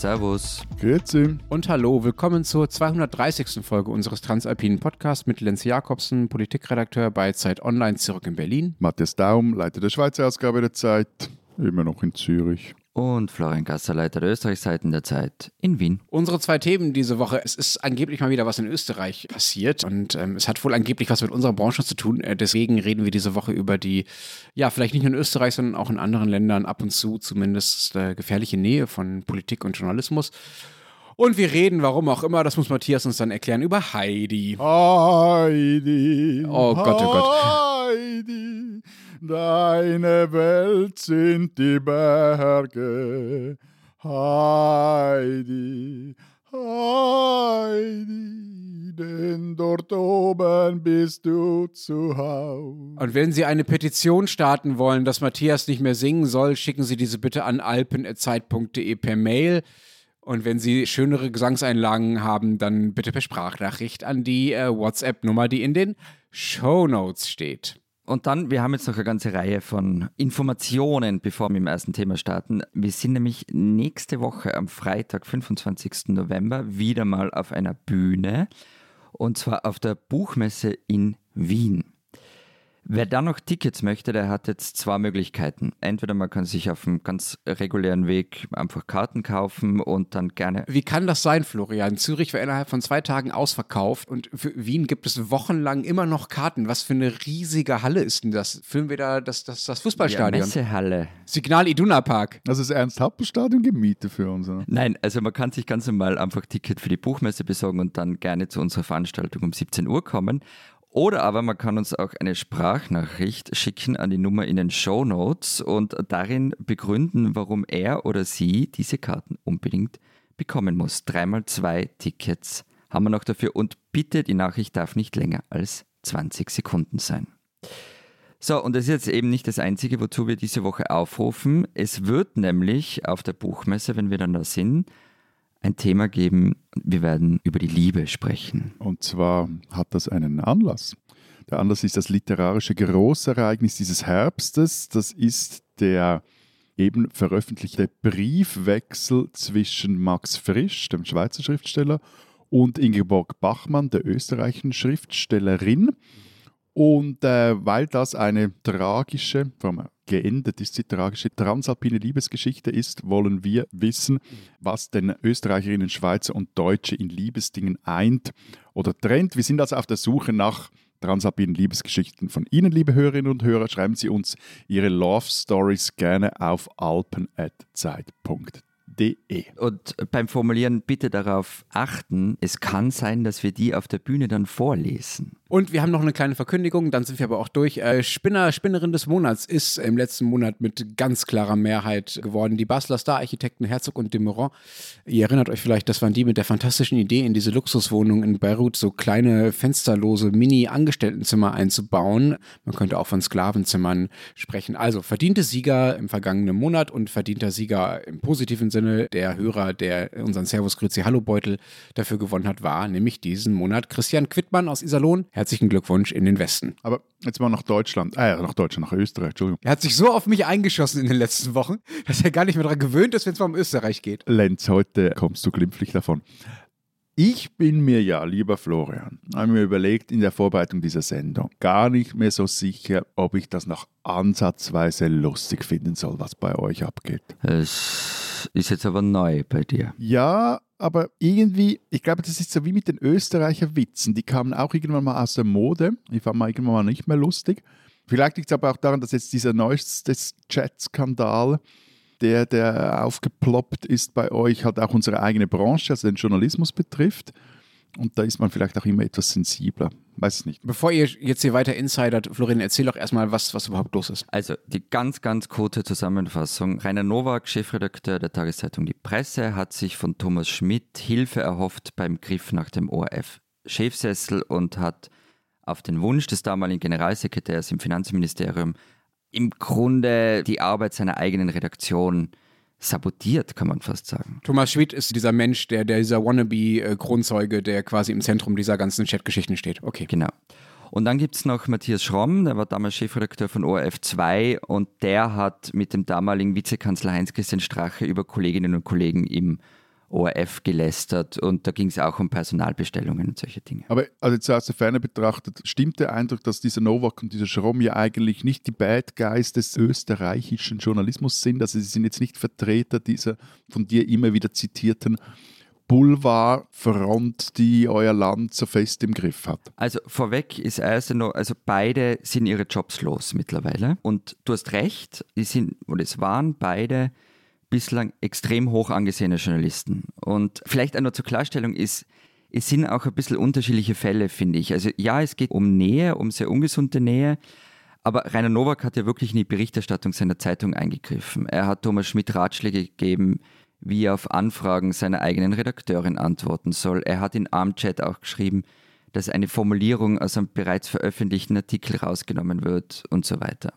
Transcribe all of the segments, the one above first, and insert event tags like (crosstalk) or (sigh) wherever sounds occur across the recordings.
Servus. Grüezi. Und hallo, willkommen zur 230. Folge unseres Transalpinen Podcasts mit Lenz Jakobsen, Politikredakteur bei Zeit Online, zurück in Berlin. Matthias Daum, Leiter der Schweizer Ausgabe der Zeit, immer noch in Zürich. Und Florian Gasser, Leiter der Österreichseiten der Zeit in Wien. Unsere zwei Themen diese Woche. Es ist angeblich mal wieder was in Österreich passiert und ähm, es hat wohl angeblich was mit unserer Branche zu tun. Äh, deswegen reden wir diese Woche über die, ja, vielleicht nicht nur in Österreich, sondern auch in anderen Ländern ab und zu zumindest äh, gefährliche Nähe von Politik und Journalismus. Und wir reden, warum auch immer, das muss Matthias uns dann erklären, über Heidi. Heidi. Oh Gott, oh Gott. Heidi, deine Welt sind die Berge. Heidi, Heidi, denn dort oben bist du zu Hause. Und wenn Sie eine Petition starten wollen, dass Matthias nicht mehr singen soll, schicken Sie diese bitte an alpen.zeit.de per Mail. Und wenn Sie schönere Gesangseinlagen haben, dann bitte per Sprachnachricht an die äh, WhatsApp-Nummer, die in den Show Notes steht. Und dann, wir haben jetzt noch eine ganze Reihe von Informationen, bevor wir im ersten Thema starten. Wir sind nämlich nächste Woche am Freitag, 25. November, wieder mal auf einer Bühne. Und zwar auf der Buchmesse in Wien. Wer dann noch Tickets möchte, der hat jetzt zwei Möglichkeiten. Entweder man kann sich auf einem ganz regulären Weg einfach Karten kaufen und dann gerne. Wie kann das sein, Florian? Zürich war innerhalb von zwei Tagen ausverkauft und für Wien gibt es wochenlang immer noch Karten. Was für eine riesige Halle ist denn das? Filmen wir da das, das, das Ja, Fußballstadion? Messehalle. Signal Iduna Park. Also das Ernst-Happel-Stadion gemietet für uns. oder? Nein, also man kann sich ganz normal einfach Ticket für die Buchmesse besorgen und dann gerne zu unserer Veranstaltung um 17 Uhr kommen. Oder aber man kann uns auch eine Sprachnachricht schicken an die Nummer in den Show Notes und darin begründen, warum er oder sie diese Karten unbedingt bekommen muss. Dreimal zwei Tickets haben wir noch dafür und bitte, die Nachricht darf nicht länger als 20 Sekunden sein. So, und das ist jetzt eben nicht das Einzige, wozu wir diese Woche aufrufen. Es wird nämlich auf der Buchmesse, wenn wir dann da sind, ein Thema geben. Wir werden über die Liebe sprechen. Und zwar hat das einen Anlass. Der Anlass ist das literarische Großereignis dieses Herbstes. Das ist der eben veröffentlichte Briefwechsel zwischen Max Frisch, dem Schweizer Schriftsteller, und Ingeborg Bachmann, der österreichischen Schriftstellerin. Und äh, weil das eine tragische, geendet ist, die tragische transalpine Liebesgeschichte ist, wollen wir wissen, was den Österreicherinnen, Schweizer und Deutsche in Liebesdingen eint oder trennt. Wir sind also auf der Suche nach transalpinen Liebesgeschichten von Ihnen, liebe Hörerinnen und Hörer. Schreiben Sie uns Ihre Love Stories gerne auf alpen.zeit.de. Und beim Formulieren bitte darauf achten, es kann sein, dass wir die auf der Bühne dann vorlesen. Und wir haben noch eine kleine Verkündigung, dann sind wir aber auch durch. Äh, Spinner, Spinnerin des Monats ist im letzten Monat mit ganz klarer Mehrheit geworden. Die Basler Star-Architekten Herzog und de Meuron. Ihr erinnert euch vielleicht, das waren die mit der fantastischen Idee, in diese Luxuswohnung in Beirut so kleine fensterlose Mini-Angestelltenzimmer einzubauen. Man könnte auch von Sklavenzimmern sprechen. Also verdiente Sieger im vergangenen Monat und verdienter Sieger im positiven Sinne. Der Hörer, der unseren Servus Grüezi Hallo Beutel dafür gewonnen hat, war nämlich diesen Monat Christian Quittmann aus Iserlohn. Herzlichen Glückwunsch in den Westen. Aber jetzt mal nach Deutschland, äh, nach Deutschland, nach Österreich, Entschuldigung. Er hat sich so auf mich eingeschossen in den letzten Wochen, dass er gar nicht mehr daran gewöhnt ist, wenn es mal um Österreich geht. Lenz, heute kommst du glimpflich davon. Ich bin mir ja, lieber Florian, habe mir überlegt in der Vorbereitung dieser Sendung, gar nicht mehr so sicher, ob ich das noch ansatzweise lustig finden soll, was bei euch abgeht. Es ist jetzt aber neu bei dir. Ja, aber irgendwie, ich glaube, das ist so wie mit den Österreicher Witzen. Die kamen auch irgendwann mal aus der Mode. Die fanden wir irgendwann mal nicht mehr lustig. Vielleicht liegt es aber auch daran, dass jetzt dieser neueste Chat-Skandal, der, der aufgeploppt ist bei euch, halt auch unsere eigene Branche, also den Journalismus betrifft. Und da ist man vielleicht auch immer etwas sensibler. Weiß es nicht. Bevor ihr jetzt hier weiter insidert, Florian, erzähl doch erstmal, was, was überhaupt los ist. Also die ganz, ganz kurze Zusammenfassung. Rainer Nowak, Chefredakteur der Tageszeitung Die Presse, hat sich von Thomas Schmidt Hilfe erhofft beim Griff nach dem ORF-Chefsessel und hat auf den Wunsch des damaligen Generalsekretärs im Finanzministerium im Grunde die Arbeit seiner eigenen Redaktion sabotiert, kann man fast sagen. Thomas Schmidt ist dieser Mensch, der, der dieser Wannabe-Kronzeuge, der quasi im Zentrum dieser ganzen Chatgeschichten steht. Okay. Genau. Und dann gibt es noch Matthias Schromm, der war damals Chefredakteur von ORF 2 und der hat mit dem damaligen Vizekanzler Heinz-Christian Strache über Kolleginnen und Kollegen im ORF gelästert und da ging es auch um Personalbestellungen und solche Dinge. Aber also jetzt aus der Ferne betrachtet, stimmt der Eindruck, dass dieser Novak und dieser Schromm ja eigentlich nicht die Bad Guys des österreichischen Journalismus sind? Also sie sind jetzt nicht Vertreter dieser von dir immer wieder zitierten Boulevardfront, die euer Land so fest im Griff hat? Also vorweg ist erst noch, also beide sind ihre Jobs los mittlerweile. Und du hast recht, die sind, oder es waren beide bislang extrem hoch angesehene Journalisten. Und vielleicht auch noch zur Klarstellung ist, es sind auch ein bisschen unterschiedliche Fälle, finde ich. Also ja, es geht um Nähe, um sehr ungesunde Nähe. Aber Rainer Nowak hat ja wirklich in die Berichterstattung seiner Zeitung eingegriffen. Er hat Thomas Schmidt Ratschläge gegeben, wie er auf Anfragen seiner eigenen Redakteurin antworten soll. Er hat in Armchat auch geschrieben, dass eine Formulierung aus einem bereits veröffentlichten Artikel rausgenommen wird und so weiter.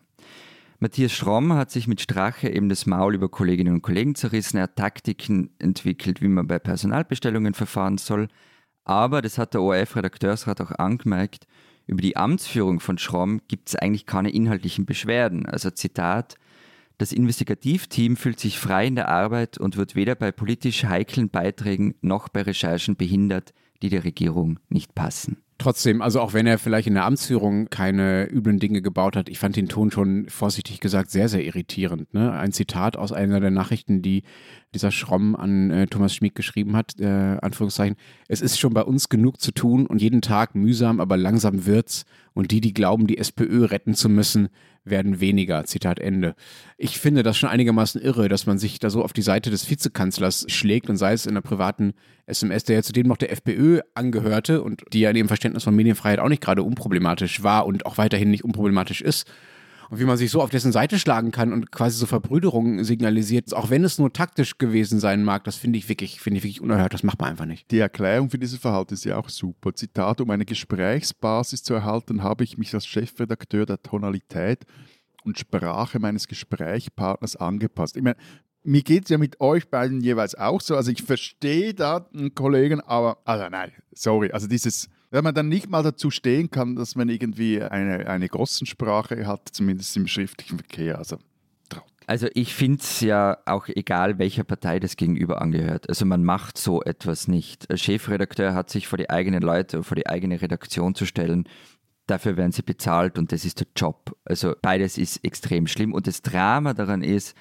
Matthias Schromm hat sich mit Strache eben das Maul über Kolleginnen und Kollegen zerrissen. Er hat Taktiken entwickelt, wie man bei Personalbestellungen verfahren soll. Aber, das hat der ORF-Redakteursrat auch angemerkt, über die Amtsführung von Schromm gibt es eigentlich keine inhaltlichen Beschwerden. Also Zitat, das Investigativteam fühlt sich frei in der Arbeit und wird weder bei politisch heiklen Beiträgen noch bei Recherchen behindert, die der Regierung nicht passen. Trotzdem, also auch wenn er vielleicht in der Amtsführung keine üblen Dinge gebaut hat, ich fand den Ton schon vorsichtig gesagt sehr, sehr irritierend. Ne? Ein Zitat aus einer der Nachrichten, die dieser Schromm an äh, Thomas Schmid geschrieben hat, äh, Anführungszeichen, es ist schon bei uns genug zu tun und jeden Tag mühsam, aber langsam wird's und die, die glauben, die SPÖ retten zu müssen, werden weniger. Zitat Ende. Ich finde das schon einigermaßen irre, dass man sich da so auf die Seite des Vizekanzlers schlägt und sei es in einer privaten SMS, der ja zudem noch der FPÖ angehörte und die ja in ihrem Verständnis von Medienfreiheit auch nicht gerade unproblematisch war und auch weiterhin nicht unproblematisch ist. Und wie man sich so auf dessen Seite schlagen kann und quasi so Verbrüderung signalisiert, auch wenn es nur taktisch gewesen sein mag, das finde ich wirklich, finde ich wirklich unerhört. Das macht man einfach nicht. Die Erklärung für dieses Verhalten ist ja auch super. Zitat, um eine Gesprächsbasis zu erhalten, habe ich mich als Chefredakteur der Tonalität und Sprache meines Gesprächspartners angepasst. Ich meine, mir geht es ja mit euch beiden jeweils auch so. Also ich verstehe da einen Kollegen, aber, also nein, sorry, also dieses wenn man dann nicht mal dazu stehen kann, dass man irgendwie eine, eine Gossensprache hat, zumindest im schriftlichen Verkehr. Also, also ich finde es ja auch egal, welcher Partei das gegenüber angehört. Also man macht so etwas nicht. Ein Chefredakteur hat sich vor die eigenen Leute, vor die eigene Redaktion zu stellen. Dafür werden sie bezahlt und das ist der Job. Also beides ist extrem schlimm. Und das Drama daran ist,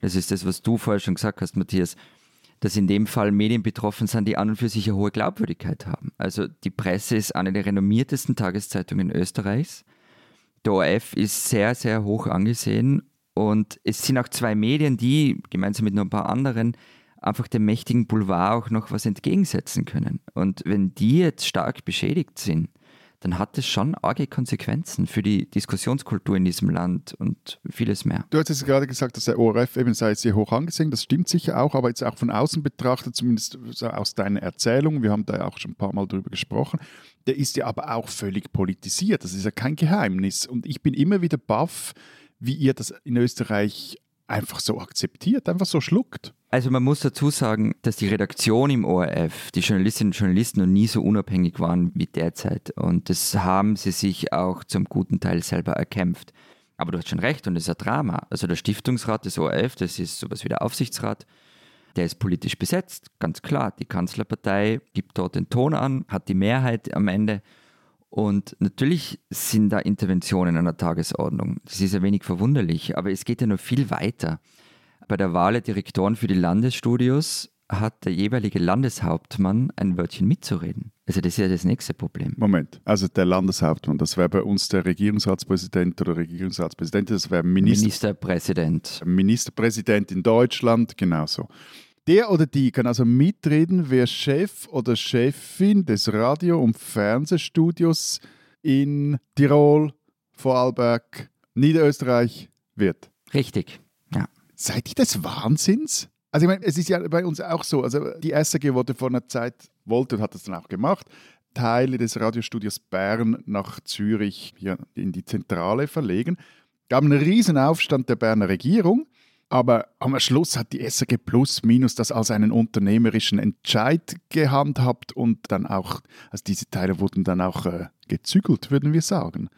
das ist das, was du vorher schon gesagt hast, Matthias, dass in dem Fall Medien betroffen sind, die an und für sich eine hohe Glaubwürdigkeit haben. Also die Presse ist eine der renommiertesten Tageszeitungen Österreichs. Der ORF ist sehr, sehr hoch angesehen und es sind auch zwei Medien, die gemeinsam mit noch ein paar anderen einfach dem mächtigen Boulevard auch noch was entgegensetzen können. Und wenn die jetzt stark beschädigt sind, dann hat es schon arge Konsequenzen für die Diskussionskultur in diesem Land und vieles mehr. Du hast jetzt gerade gesagt, dass der ORF eben sei sehr hoch angesehen, das stimmt sicher auch, aber jetzt auch von außen betrachtet, zumindest aus deiner Erzählung, wir haben da ja auch schon ein paar Mal drüber gesprochen, der ist ja aber auch völlig politisiert, das ist ja kein Geheimnis. Und ich bin immer wieder baff, wie ihr das in Österreich einfach so akzeptiert, einfach so schluckt. Also man muss dazu sagen, dass die Redaktion im ORF, die Journalistinnen und Journalisten noch nie so unabhängig waren wie derzeit. Und das haben sie sich auch zum guten Teil selber erkämpft. Aber du hast schon recht und es ist ein Drama. Also der Stiftungsrat des ORF, das ist sowas wie der Aufsichtsrat, der ist politisch besetzt, ganz klar. Die Kanzlerpartei gibt dort den Ton an, hat die Mehrheit am Ende und natürlich sind da Interventionen an der Tagesordnung. Das ist ja wenig verwunderlich, aber es geht ja noch viel weiter. Bei der Wahl der Direktoren für die Landesstudios hat der jeweilige Landeshauptmann ein Wörtchen mitzureden. Also das ist ja das nächste Problem. Moment, also der Landeshauptmann, das wäre bei uns der Regierungsratspräsident oder Regierungsratspräsidentin, das wäre Minister Ministerpräsident. Ministerpräsident in Deutschland, genauso. Der oder die kann also mitreden, wer Chef oder Chefin des Radio- und Fernsehstudios in Tirol, Vorarlberg, Niederösterreich wird. Richtig, ja. Seid ihr des Wahnsinns? Also ich meine, es ist ja bei uns auch so, also die SRG wurde vor einer Zeit, wollte und hat das dann auch gemacht, Teile des Radiostudios Bern nach Zürich hier in die Zentrale verlegen. Gab einen riesen Aufstand der Berner Regierung aber am Schluss hat die SAG Plus Minus das als einen unternehmerischen Entscheid gehandhabt und dann auch, also diese Teile wurden dann auch äh, gezügelt, würden wir sagen.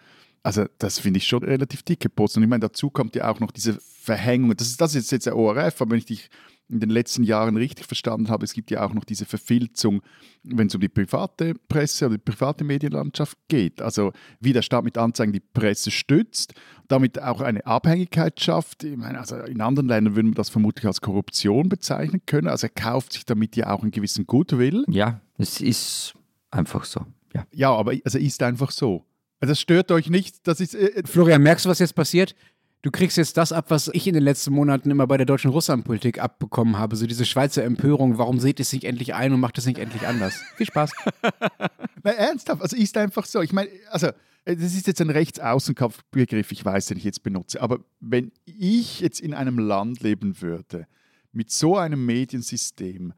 Also das finde ich schon relativ dicke Post. Und ich meine, dazu kommt ja auch noch diese Verhängung. Das ist, das ist jetzt der ORF, aber wenn ich dich in den letzten Jahren richtig verstanden habe, es gibt ja auch noch diese Verfilzung, wenn es um die private Presse oder die private Medienlandschaft geht. Also wie der Staat mit Anzeigen die Presse stützt, damit auch eine Abhängigkeit schafft. Ich meine, also in anderen Ländern würde man das vermutlich als Korruption bezeichnen können. Also er kauft sich damit ja auch einen gewissen Goodwill. Ja, es ist einfach so. Ja, ja aber es also ist einfach so. Also das stört euch nicht, das ist. Äh, Florian, merkst du, was jetzt passiert? Du kriegst jetzt das ab, was ich in den letzten Monaten immer bei der deutschen Russlandpolitik abbekommen habe. So diese Schweizer Empörung, warum seht ihr es nicht endlich ein und macht es nicht endlich anders? Viel Spaß. (laughs) Na, ernsthaft, also ist einfach so. Ich meine, also äh, das ist jetzt ein Rechtsaußenkampfbegriff, ich weiß, den ich jetzt benutze. Aber wenn ich jetzt in einem Land leben würde, mit so einem Mediensystem,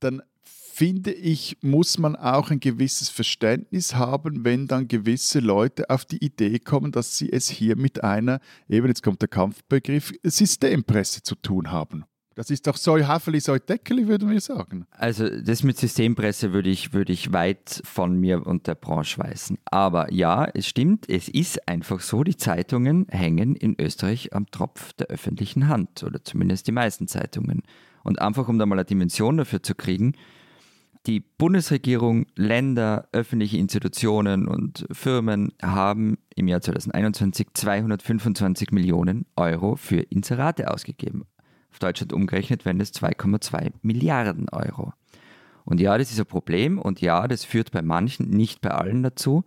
dann finde ich, muss man auch ein gewisses Verständnis haben, wenn dann gewisse Leute auf die Idee kommen, dass sie es hier mit einer, eben jetzt kommt der Kampfbegriff, Systempresse zu tun haben. Das ist doch so Haferli, so Deckeli, würden wir sagen. Also das mit Systempresse würde ich, würde ich weit von mir und der Branche weisen. Aber ja, es stimmt, es ist einfach so, die Zeitungen hängen in Österreich am Tropf der öffentlichen Hand oder zumindest die meisten Zeitungen. Und einfach um da mal eine Dimension dafür zu kriegen, die Bundesregierung, Länder, öffentliche Institutionen und Firmen haben im Jahr 2021 225 Millionen Euro für Inserate ausgegeben. Auf Deutschland umgerechnet wären es 2,2 Milliarden Euro. Und ja, das ist ein Problem und ja, das führt bei manchen, nicht bei allen dazu,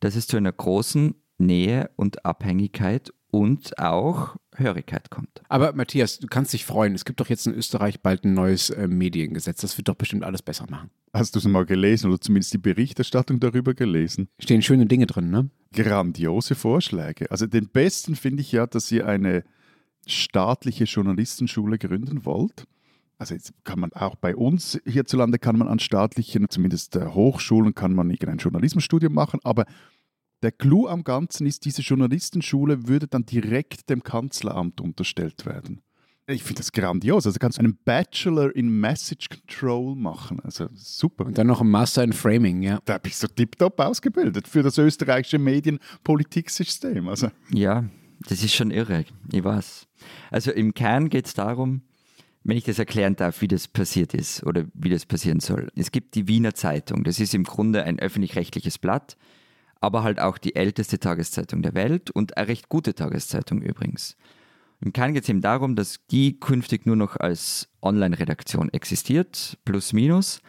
dass es zu einer großen Nähe und Abhängigkeit und auch Hörigkeit kommt. Aber Matthias, du kannst dich freuen. Es gibt doch jetzt in Österreich bald ein neues äh, Mediengesetz. Das wird doch bestimmt alles besser machen. Hast du es mal gelesen oder zumindest die Berichterstattung darüber gelesen? Stehen schöne Dinge drin, ne? Grandiose Vorschläge. Also den besten finde ich ja, dass ihr eine staatliche Journalistenschule gründen wollt. Also jetzt kann man auch bei uns hierzulande kann man an staatlichen, zumindest äh, Hochschulen, kann man irgendein Journalismusstudium machen, aber der Clou am Ganzen ist, diese Journalistenschule würde dann direkt dem Kanzleramt unterstellt werden. Ich finde das grandios. Also kannst du einen Bachelor in Message Control machen. Also super. Und dann noch ein Master in Framing, ja. Da bist du tiptop ausgebildet für das österreichische Medienpolitiksystem. Also. Ja, das ist schon irre. Ich weiß. Also im Kern geht es darum, wenn ich das erklären darf, wie das passiert ist oder wie das passieren soll. Es gibt die Wiener Zeitung. Das ist im Grunde ein öffentlich-rechtliches Blatt aber halt auch die älteste Tageszeitung der Welt und eine recht gute Tageszeitung übrigens. Im Kern geht es eben darum, dass die künftig nur noch als Online-Redaktion existiert, plus minus,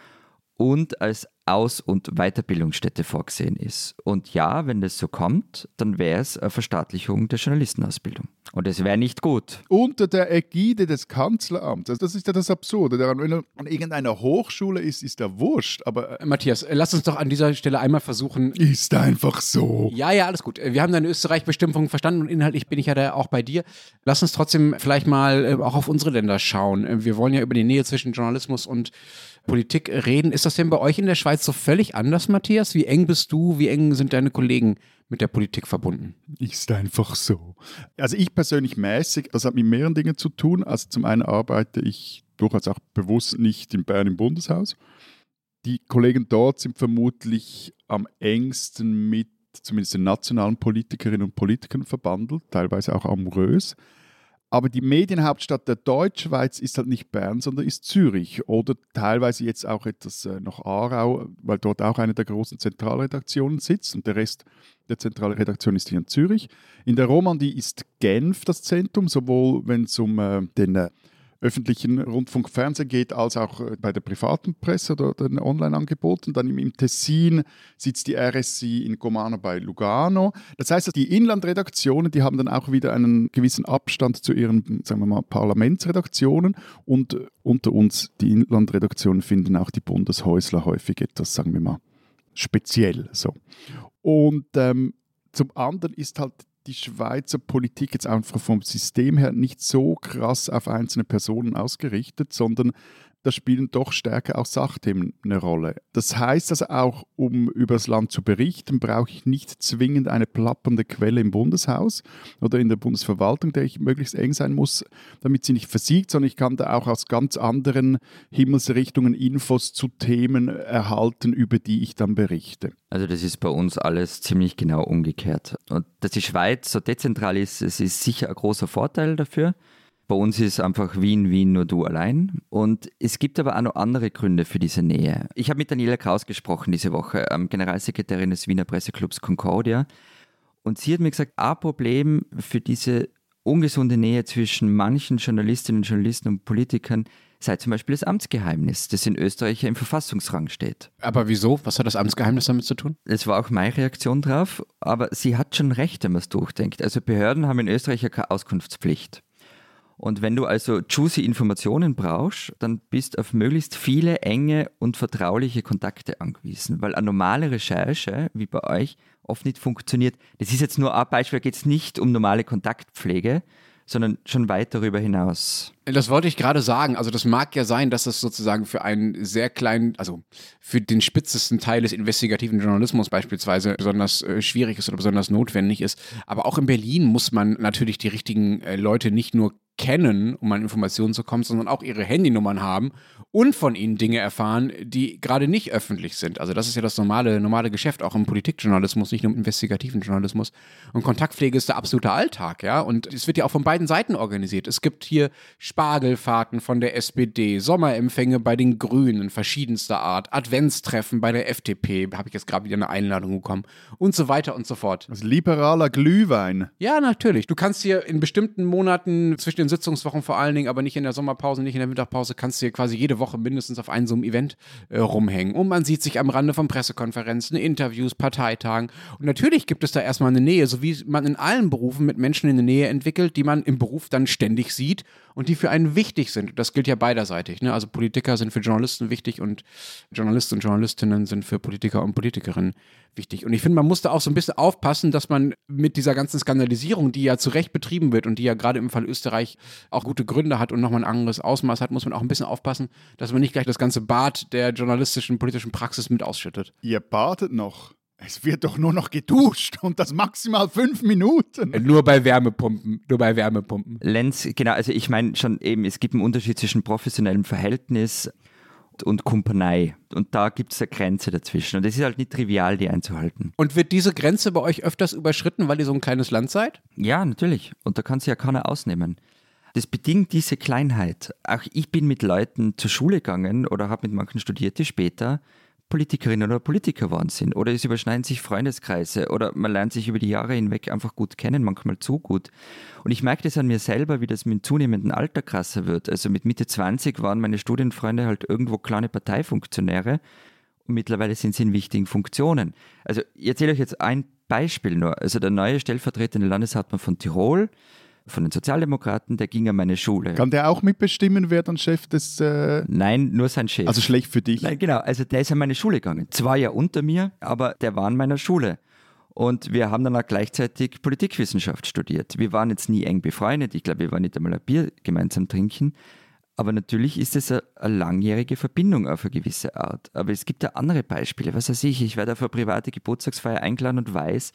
und als aus- und Weiterbildungsstätte vorgesehen ist. Und ja, wenn das so kommt, dann wäre es eine Verstaatlichung der Journalistenausbildung. Und es wäre nicht gut. Unter der Ägide des Kanzleramts. Das ist ja das Absurde. Wenn er an irgendeiner Hochschule ist, ist er wurscht. Aber äh, Matthias, äh, lass uns doch an dieser Stelle einmal versuchen. Ist einfach so. Ja, ja, alles gut. Wir haben deine Österreich-Bestimmung verstanden und inhaltlich bin ich ja da auch bei dir. Lass uns trotzdem vielleicht mal äh, auch auf unsere Länder schauen. Wir wollen ja über die Nähe zwischen Journalismus und Politik reden. Ist das denn bei euch in der Schweiz so völlig anders, Matthias? Wie eng bist du? Wie eng sind deine Kollegen mit der Politik verbunden? Ist einfach so. Also ich persönlich mäßig, das hat mit mehreren Dingen zu tun. Also zum einen arbeite ich durchaus auch bewusst nicht in Bern im Bundeshaus. Die Kollegen dort sind vermutlich am engsten mit zumindest den nationalen Politikerinnen und Politikern verbandelt, teilweise auch amorös. Aber die Medienhauptstadt der Deutschschweiz ist halt nicht Bern, sondern ist Zürich oder teilweise jetzt auch etwas äh, noch Aarau, weil dort auch eine der großen Zentralredaktionen sitzt und der Rest der Zentralredaktion ist hier in Zürich. In der Romandie ist Genf das Zentrum, sowohl wenn es um äh, den äh, öffentlichen Rundfunk, Fernsehen geht, als auch äh, bei der privaten Presse oder den Online-Angeboten. Dann im Tessin sitzt die RSI in Comano bei Lugano. Das heißt, die Inlandredaktionen, die haben dann auch wieder einen gewissen Abstand zu ihren, sagen wir mal, Parlamentsredaktionen. Und äh, unter uns, die Inlandredaktionen, finden auch die Bundeshäusler häufig etwas, sagen wir mal, speziell. So. Und ähm, zum anderen ist halt die Schweizer Politik jetzt einfach vom System her nicht so krass auf einzelne Personen ausgerichtet, sondern da spielen doch stärker auch Sachthemen eine Rolle. Das heißt also auch, um über das Land zu berichten, brauche ich nicht zwingend eine plappernde Quelle im Bundeshaus oder in der Bundesverwaltung, der ich möglichst eng sein muss, damit sie nicht versiegt, sondern ich kann da auch aus ganz anderen Himmelsrichtungen Infos zu Themen erhalten, über die ich dann berichte. Also das ist bei uns alles ziemlich genau umgekehrt. Und dass die Schweiz so dezentral ist, es ist sicher ein großer Vorteil dafür Bei uns ist einfach Wien, Wien, nur du allein. Und es gibt aber auch noch andere Gründe für diese Nähe. Ich habe mit Daniela Kraus gesprochen diese Woche, ähm, Generalsekretärin des Wiener Presseclubs Concordia. Und sie hat mir gesagt, ein Problem für diese ungesunde Nähe zwischen manchen Journalistinnen und Journalisten und Politikern sei zum Beispiel das Amtsgeheimnis, das in Österreich ja im Verfassungsrang steht. Aber wieso? Was hat das Amtsgeheimnis damit zu tun? Das war auch meine Reaktion drauf, aber sie hat schon recht, wenn man es durchdenkt. Also Behörden haben in Österreich ja keine Auskunftspflicht. Und wenn du also juicy Informationen brauchst, dann bist auf möglichst viele enge und vertrauliche Kontakte angewiesen, weil eine normale Recherche, wie bei euch, oft nicht funktioniert. Das ist jetzt nur ein Beispiel, da geht es nicht um normale Kontaktpflege, sondern schon weit darüber hinaus. Das wollte ich gerade sagen. Also das mag ja sein, dass das sozusagen für einen sehr kleinen, also für den spitzesten Teil des investigativen Journalismus beispielsweise besonders äh, schwierig ist oder besonders notwendig ist. Aber auch in Berlin muss man natürlich die richtigen äh, Leute nicht nur kennen, um an Informationen zu kommen, sondern auch ihre Handynummern haben und von ihnen Dinge erfahren, die gerade nicht öffentlich sind. Also das ist ja das normale, normale Geschäft, auch im Politikjournalismus, nicht nur im investigativen Journalismus. Und Kontaktpflege ist der absolute Alltag, ja. Und es wird ja auch von beiden Seiten organisiert. Es gibt hier Spargelfahrten von der SPD, Sommerempfänge bei den Grünen verschiedenster Art, Adventstreffen bei der FDP, habe ich jetzt gerade wieder eine Einladung bekommen und so weiter und so fort. Also liberaler Glühwein. Ja, natürlich. Du kannst hier in bestimmten Monaten zwischen den Sitzungswochen vor allen Dingen, aber nicht in der Sommerpause, nicht in der Mittagspause, kannst du hier quasi jede Woche mindestens auf einem so einem Event äh, rumhängen. Und man sieht sich am Rande von Pressekonferenzen, Interviews, Parteitagen. Und natürlich gibt es da erstmal eine Nähe, so wie man in allen Berufen mit Menschen in der Nähe entwickelt, die man im Beruf dann ständig sieht und die für einen wichtig sind. Das gilt ja beiderseitig. Ne? Also Politiker sind für Journalisten wichtig und Journalisten und Journalistinnen sind für Politiker und Politikerinnen wichtig. Und ich finde, man muss da auch so ein bisschen aufpassen, dass man mit dieser ganzen Skandalisierung, die ja zu Recht betrieben wird und die ja gerade im Fall Österreich auch gute Gründe hat und nochmal ein anderes Ausmaß hat, muss man auch ein bisschen aufpassen, dass man nicht gleich das ganze Bad der journalistischen, politischen Praxis mit ausschüttet. Ihr badet noch. Es wird doch nur noch geduscht und das maximal fünf Minuten. Nur bei Wärmepumpen, nur bei Wärmepumpen. Lenz, genau, also ich meine schon eben, es gibt einen Unterschied zwischen professionellem Verhältnis und Kumpanei. Und da gibt es eine Grenze dazwischen. Und es ist halt nicht trivial, die einzuhalten. Und wird diese Grenze bei euch öfters überschritten, weil ihr so ein kleines Land seid? Ja, natürlich. Und da kann sich ja keiner ausnehmen. Das bedingt diese Kleinheit. Auch ich bin mit Leuten zur Schule gegangen oder habe mit manchen studiert, die später Politikerinnen oder Politiker geworden sind. Oder es überschneiden sich Freundeskreise oder man lernt sich über die Jahre hinweg einfach gut kennen, manchmal zu gut. Und ich merke das an mir selber, wie das mit zunehmendem Alter krasser wird. Also mit Mitte 20 waren meine Studienfreunde halt irgendwo kleine Parteifunktionäre und mittlerweile sind sie in wichtigen Funktionen. Also ich erzähle euch jetzt ein Beispiel nur. Also der neue stellvertretende Landeshauptmann von Tirol, von den Sozialdemokraten, der ging an meine Schule. Kann der auch mitbestimmen, wer dann Chef des. Äh Nein, nur sein Chef. also schlecht für dich. Nein, genau. Also der ist an meine Schule gegangen. Zwei Jahre unter mir, aber der war an meiner Schule. Und wir haben dann auch gleichzeitig Politikwissenschaft studiert. Wir waren jetzt nie eng befreundet. Ich glaube, wir waren nicht einmal ein Bier gemeinsam trinken. Aber natürlich ist es eine, eine langjährige Verbindung auf eine gewisse Art. Aber es gibt ja andere Beispiele. Was weiß ich, ich werde auf eine private Geburtstagsfeier eingeladen und weiß,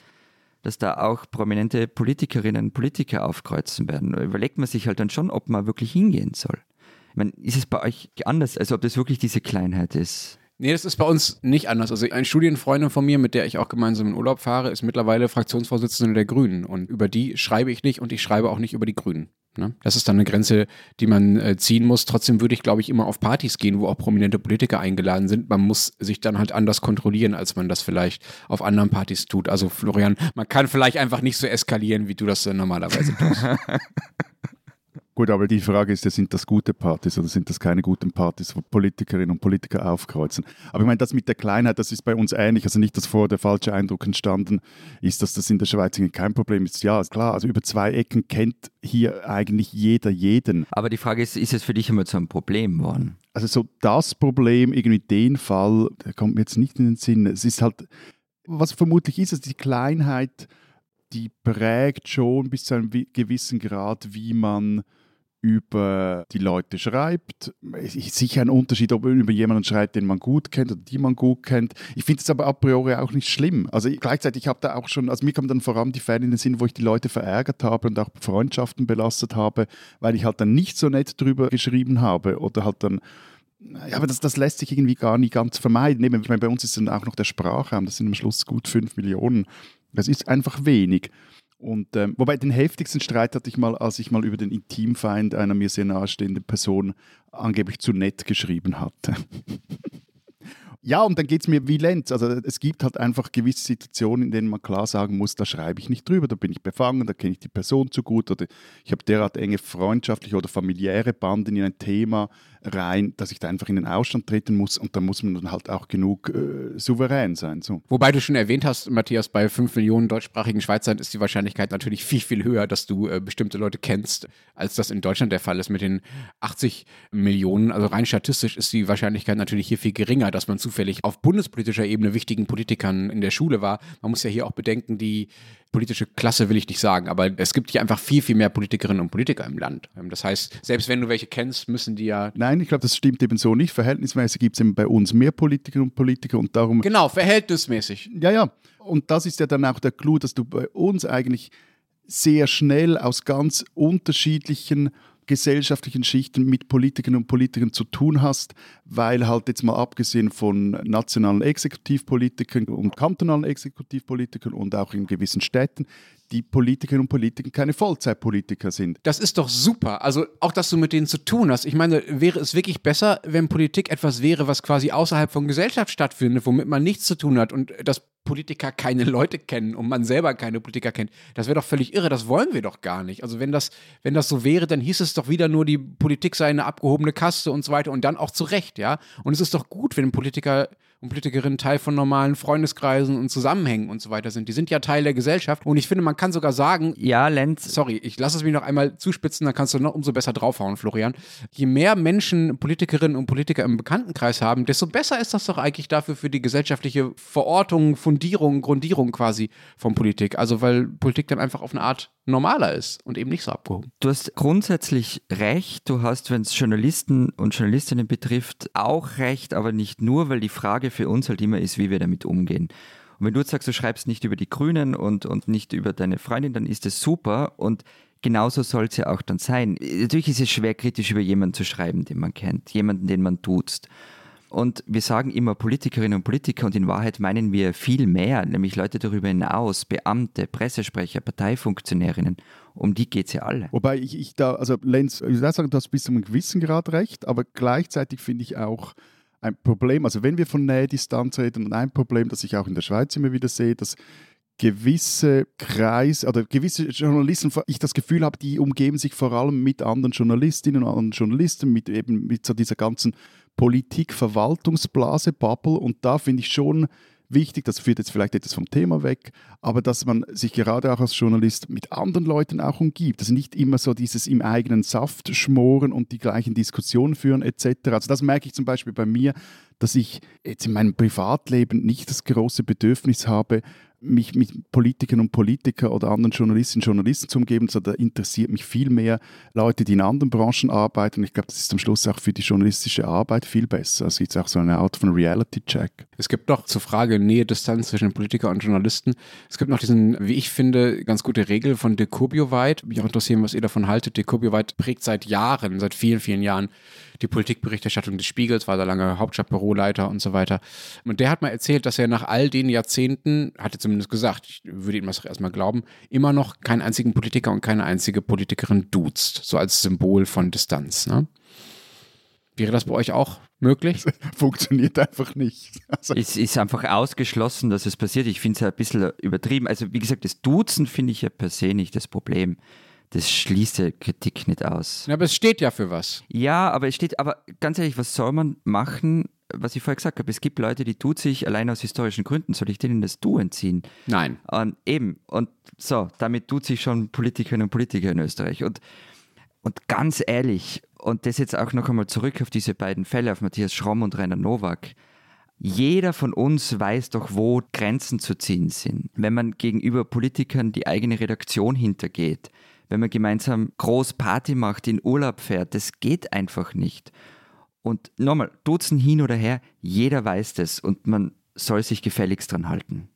dass da auch prominente Politikerinnen und Politiker aufkreuzen werden. Da überlegt man sich halt dann schon, ob man wirklich hingehen soll. Ich meine, ist es bei euch anders, also ob das wirklich diese Kleinheit ist? Nee, das ist bei uns nicht anders. Also eine Studienfreundin von mir, mit der ich auch gemeinsam in Urlaub fahre, ist mittlerweile Fraktionsvorsitzende der Grünen. Und über die schreibe ich nicht und ich schreibe auch nicht über die Grünen. Ne? Das ist dann eine Grenze, die man äh, ziehen muss. Trotzdem würde ich, glaube ich, immer auf Partys gehen, wo auch prominente Politiker eingeladen sind. Man muss sich dann halt anders kontrollieren, als man das vielleicht auf anderen Partys tut. Also Florian, man kann vielleicht einfach nicht so eskalieren, wie du das normalerweise tust. (laughs) Gut, aber die Frage ist ja, sind das gute Partys oder sind das keine guten Partys, wo Politikerinnen und Politiker aufkreuzen? Aber ich meine, das mit der Kleinheit, das ist bei uns ähnlich. Also nicht, dass vorher der falsche Eindruck entstanden ist, dass das in der Schweiz kein Problem ist. Ja, ist klar, also über zwei Ecken kennt hier eigentlich jeder jeden. Aber die Frage ist, ist es für dich immer zu einem Problem geworden? Also so das Problem, irgendwie den Fall, der kommt mir jetzt nicht in den Sinn. Es ist halt, was vermutlich ist, es die Kleinheit, die prägt schon bis zu einem gewissen Grad, wie man über die Leute schreibt. Es ist sicher ein Unterschied, ob man über jemanden schreibt, den man gut kennt oder die man gut kennt. Ich finde es aber a priori auch nicht schlimm. Also ich, gleichzeitig habe da auch schon, also mir kommen dann vor allem die Fälle in den Sinn, wo ich die Leute verärgert habe und auch Freundschaften belastet habe, weil ich halt dann nicht so nett drüber geschrieben habe oder halt dann ja, aber das, das lässt sich irgendwie gar nicht ganz vermeiden. Ich meine, bei uns ist dann auch noch der Sprachraum, das sind am Schluss gut fünf Millionen. Das ist einfach wenig. Und ähm, wobei den heftigsten Streit hatte ich mal, als ich mal über den Intimfeind einer mir sehr nahestehenden Person angeblich zu nett geschrieben hatte. (laughs) Ja, und dann geht es mir wie Lenz. Also es gibt halt einfach gewisse Situationen, in denen man klar sagen muss, da schreibe ich nicht drüber, da bin ich befangen, da kenne ich die Person zu gut oder ich habe derart enge freundschaftliche oder familiäre Banden in ein Thema rein, dass ich da einfach in den Ausstand treten muss und da muss man dann halt auch genug äh, souverän sein. So. Wobei du schon erwähnt hast, Matthias, bei 5 Millionen deutschsprachigen Schweizern ist die Wahrscheinlichkeit natürlich viel, viel höher, dass du äh, bestimmte Leute kennst, als das in Deutschland der Fall ist mit den 80 Millionen. Also rein statistisch ist die Wahrscheinlichkeit natürlich hier viel geringer, dass man zufällig auf bundespolitischer Ebene wichtigen Politikern in der Schule war. Man muss ja hier auch bedenken, die politische Klasse will ich nicht sagen, aber es gibt hier einfach viel, viel mehr Politikerinnen und Politiker im Land. Ähm, das heißt, selbst wenn du welche kennst, müssen die ja. Nein, ich glaube, das stimmt eben so nicht. Verhältnismäßig gibt es eben bei uns mehr Politikerinnen und Politiker und darum. Genau, verhältnismäßig. Ja, ja. Und das ist ja dann auch der Clou, dass du bei uns eigentlich sehr schnell aus ganz unterschiedlichen gesellschaftlichen Schichten mit Politikern und Politikern zu tun hast, weil halt jetzt mal abgesehen von nationalen Exekutivpolitikern und kantonalen Exekutivpolitikern und auch in gewissen Städten die Politikerinnen und Politiker keine Vollzeitpolitiker sind. Das ist doch super. Also auch, dass du mit denen zu tun hast. Ich meine, wäre es wirklich besser, wenn Politik etwas wäre, was quasi außerhalb von Gesellschaft stattfindet, womit man nichts zu tun hat und dass Politiker keine Leute kennen und man selber keine Politiker kennt. Das wäre doch völlig irre. Das wollen wir doch gar nicht. Also wenn das, wenn das so wäre, dann hieß es doch wieder nur, die Politik sei eine abgehobene Kaste und so weiter und dann auch zu Recht, ja. Und es ist doch gut, wenn Politiker und Politikerinnen Teil von normalen Freundeskreisen und Zusammenhängen und so weiter sind. Die sind ja Teil der Gesellschaft und ich finde, man kann sogar sagen, ja, Lenz. Sorry, ich lasse es mich noch einmal zuspitzen, dann kannst du noch umso besser draufhauen, Florian. Je mehr Menschen Politikerinnen und Politiker im Bekanntenkreis haben, desto besser ist das doch eigentlich dafür für die gesellschaftliche Verortung, Fundierung, Grundierung quasi von Politik. Also weil Politik dann einfach auf eine Art normaler ist und eben nicht so abgehoben. Du hast grundsätzlich recht. Du hast, wenn es Journalisten und Journalistinnen betrifft, auch recht, aber nicht nur, weil die Frage für uns halt immer ist, wie wir damit umgehen. Und wenn du jetzt sagst, du schreibst nicht über die Grünen und, und nicht über deine Freundin, dann ist das super und genauso soll es ja auch dann sein. Natürlich ist es schwer, kritisch über jemanden zu schreiben, den man kennt, jemanden, den man duzt. Und wir sagen immer Politikerinnen und Politiker und in Wahrheit meinen wir viel mehr, nämlich Leute darüber hinaus, Beamte, Pressesprecher, Parteifunktionärinnen. Um die geht es ja alle. Wobei ich, ich da, also Lenz, ich würde sagen, du hast bis zu einem gewissen Grad recht, aber gleichzeitig finde ich auch ein Problem, also wenn wir von Nähe-Distanz reden, und ein Problem, das ich auch in der Schweiz immer wieder sehe, dass gewisse Kreise oder gewisse Journalisten, ich das Gefühl habe, die umgeben sich vor allem mit anderen Journalistinnen und anderen Journalisten, mit eben mit so dieser ganzen Politik-Verwaltungsblase, Bubble. Und da finde ich schon wichtig, das führt jetzt vielleicht etwas vom Thema weg, aber dass man sich gerade auch als Journalist mit anderen Leuten auch umgibt. Also nicht immer so dieses im eigenen Saft schmoren und die gleichen Diskussionen führen etc. Also das merke ich zum Beispiel bei mir, dass ich jetzt in meinem Privatleben nicht das große Bedürfnis habe, mich mit Politikern und Politikern oder anderen Journalistinnen und Journalisten zu umgeben, sondern interessiert mich viel mehr Leute, die in anderen Branchen arbeiten. Und ich glaube, das ist am Schluss auch für die journalistische Arbeit viel besser. Also ist auch so eine Art von Reality-Check. Es gibt noch zur Frage Nähe, Distanz zwischen Politiker und Journalisten. Es gibt noch diesen, wie ich finde, ganz gute Regel von De Kurbio-Weit. Mich auch interessieren, was ihr davon haltet. De Kurbio-Weit prägt seit Jahren, seit vielen, vielen Jahren die Politikberichterstattung des Spiegels, war da lange Hauptstadtbüroleiter und so weiter. Und der hat mal erzählt, dass er nach all den Jahrzehnten, hatte zumindest gesagt, ich würde ihm das erstmal glauben, immer noch keinen einzigen Politiker und keine einzige Politikerin duzt, so als Symbol von Distanz. Ne? Wäre das bei euch auch möglich? (laughs) Funktioniert einfach nicht. Also es ist einfach ausgeschlossen, dass es passiert. Ich finde es ein bisschen übertrieben. Also wie gesagt, das Duzen finde ich ja per se nicht das Problem das schließt ja Kritik nicht aus. Ja, aber es steht ja für was. Ja, aber es steht, aber ganz ehrlich, was soll man machen, was ich vorher gesagt habe? Es gibt Leute, die tut sich allein aus historischen Gründen. Soll ich denen das Du entziehen? Nein. Und eben, und so, damit tut sich schon Politikerinnen und Politiker in Österreich. Und, und ganz ehrlich, und das jetzt auch noch einmal zurück auf diese beiden Fälle, auf Matthias Schromm und Rainer Nowak. Jeder von uns weiß doch, wo Grenzen zu ziehen sind. Wenn man gegenüber Politikern die eigene Redaktion hintergeht, wenn man gemeinsam groß Party macht, in Urlaub fährt. Das geht einfach nicht. Und nochmal, Duzen hin oder her, jeder weiß das und man soll sich gefälligst dran halten.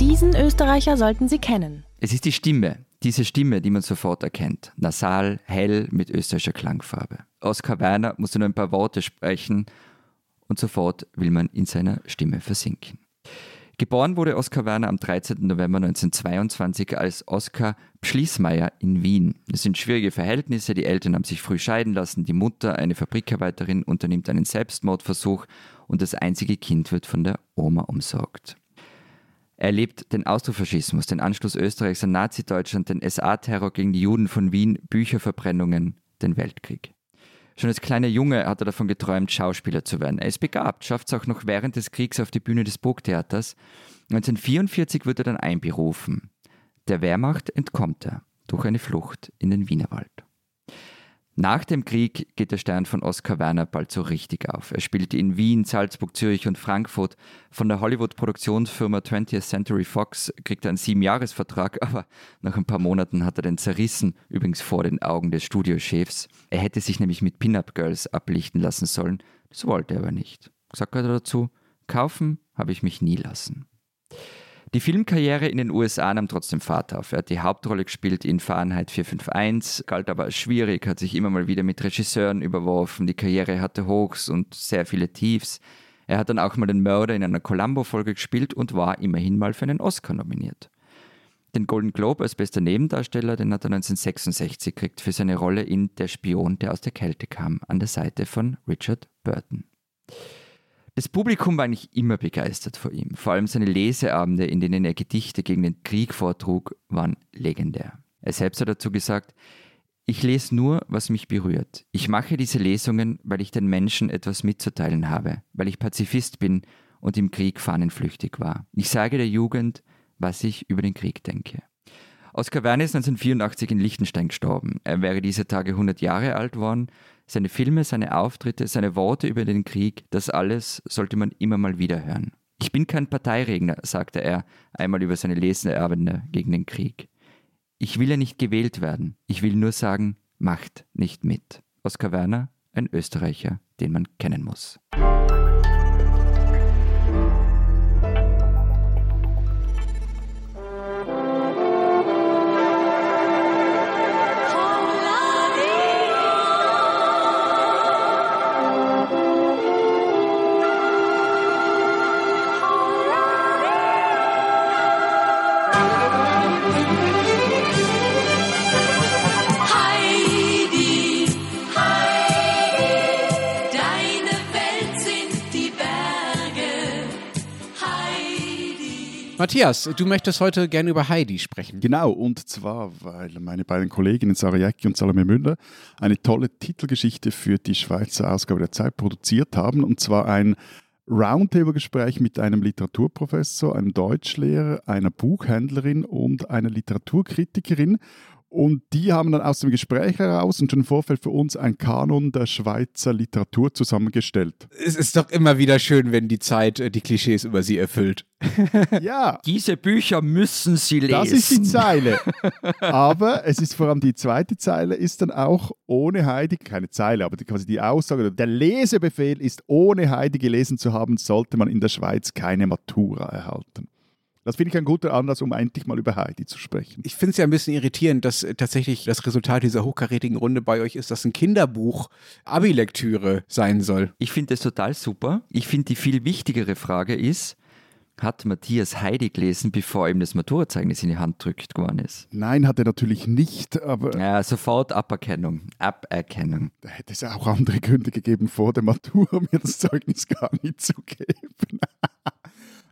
Diesen Österreicher sollten Sie kennen. Es ist die Stimme, diese Stimme, die man sofort erkennt. Nasal, hell, mit österreichischer Klangfarbe. Oskar Werner muss nur ein paar Worte sprechen und sofort will man in seiner Stimme versinken. Geboren wurde Oskar Werner am 13. November 1922 als Oskar Pschließmeier in Wien. Es sind schwierige Verhältnisse, die Eltern haben sich früh scheiden lassen, die Mutter, eine Fabrikarbeiterin, unternimmt einen Selbstmordversuch und das einzige Kind wird von der Oma umsorgt. Er erlebt den Austrofaschismus, den Anschluss Österreichs an Nazi-Deutschland, den SA-Terror gegen die Juden von Wien, Bücherverbrennungen, den Weltkrieg. Schon als kleiner Junge hat er davon geträumt, Schauspieler zu werden. Er ist begabt, schafft es auch noch während des Kriegs auf die Bühne des Burgtheaters. 1944 wird er dann einberufen. Der Wehrmacht entkommt er durch eine Flucht in den Wienerwald. Nach dem Krieg geht der Stern von Oskar Werner bald so richtig auf. Er spielte in Wien, Salzburg, Zürich und Frankfurt. Von der Hollywood-Produktionsfirma 20th Century Fox kriegt er einen Siebenjahresvertrag, (laughs) aber nach ein paar Monaten hat er den zerrissen, übrigens vor den Augen des Studiochefs. Er hätte sich nämlich mit Pin-Up-Girls ablichten lassen sollen. Das wollte er aber nicht. Sagt er dazu, kaufen habe ich mich nie lassen. Die Filmkarriere in den USA nahm trotzdem Fahrt auf. Er hat die Hauptrolle gespielt in Fahrenheit 451, galt aber als schwierig, hat sich immer mal wieder mit Regisseuren überworfen. Die Karriere hatte Hochs und sehr viele Tiefs. Er hat dann auch mal den Mörder in einer Columbo-Folge gespielt und war immerhin mal für einen Oscar nominiert. Den Golden Globe als bester Nebendarsteller, den hat er 1966 gekriegt für seine Rolle in Der Spion, der aus der Kälte kam, an der Seite von Richard Burton. Das Publikum war eigentlich immer begeistert vor ihm. Vor allem seine Leseabende, in denen er Gedichte gegen den Krieg vortrug, waren legendär. Er selbst hat dazu gesagt, ich lese nur, was mich berührt. Ich mache diese Lesungen, weil ich den Menschen etwas mitzuteilen habe, weil ich Pazifist bin und im Krieg fahnenflüchtig war. Ich sage der Jugend, was ich über den Krieg denke. Oskar Werner ist 1984 in Liechtenstein gestorben. Er wäre diese Tage 100 Jahre alt worden seine Filme, seine Auftritte, seine Worte über den Krieg, das alles sollte man immer mal wieder hören. Ich bin kein Parteiregner, sagte er einmal über seine Leseabende gegen den Krieg. Ich will ja nicht gewählt werden. Ich will nur sagen, macht nicht mit. Oskar Werner, ein Österreicher, den man kennen muss. Matthias, du möchtest heute gerne über Heidi sprechen. Genau, und zwar, weil meine beiden Kolleginnen Sarah Jäcki und Salome Müller eine tolle Titelgeschichte für die Schweizer Ausgabe der Zeit produziert haben, und zwar ein Roundtable-Gespräch mit einem Literaturprofessor, einem Deutschlehrer, einer Buchhändlerin und einer Literaturkritikerin. Und die haben dann aus dem Gespräch heraus und schon im Vorfeld für uns ein Kanon der Schweizer Literatur zusammengestellt. Es ist doch immer wieder schön, wenn die Zeit äh, die Klischees über sie erfüllt. (laughs) ja. Diese Bücher müssen Sie lesen. Das ist die Zeile. (laughs) Aber es ist vor allem die zweite Zeile, ist dann auch ohne Heidi, keine Zeile, aber quasi die Aussage, der Lesebefehl ist, ohne Heidi gelesen zu haben, sollte man in der Schweiz keine Matura erhalten. Das finde ich ein guter Anlass, um endlich mal über Heidi zu sprechen. Ich finde es ja ein bisschen irritierend, dass tatsächlich das Resultat dieser hochkarätigen Runde bei euch ist, dass ein Kinderbuch Abi-Lektüre sein soll. Ich finde das total super. Ich finde, die viel wichtigere Frage ist, hat Matthias Heidi gelesen, bevor ihm das Maturazeugnis in die Hand drückt geworden ist? Nein, hat er natürlich nicht, aber. Ja, sofort Aberkennung. Aberkennung. Da hätte es auch andere Gründe gegeben, vor der Matura mir das Zeugnis gar nicht zu geben. (laughs)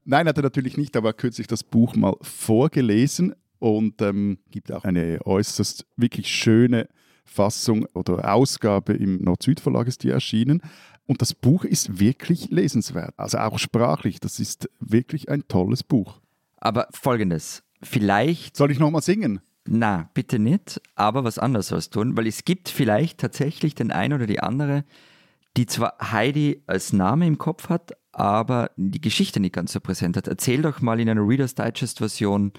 Nein, hat er natürlich nicht, aber kürzlich das Buch mal vorgelesen und ähm, gibt auch eine äußerst wirklich schöne Fassung oder Ausgabe im Nord-Süd-Verlag ist die erschienen. Und das Buch ist wirklich lesenswert, also auch sprachlich. Das ist wirklich ein tolles Buch. Aber folgendes, vielleicht. Soll ich nochmal singen? Na, bitte nicht, aber was anderes sollst tun, weil es gibt vielleicht tatsächlich den einen oder die andere, die zwar Heidi als Name im Kopf hat, aber die Geschichte nicht ganz so präsent hat. Erzähl doch mal in einer Reader's Digest-Version,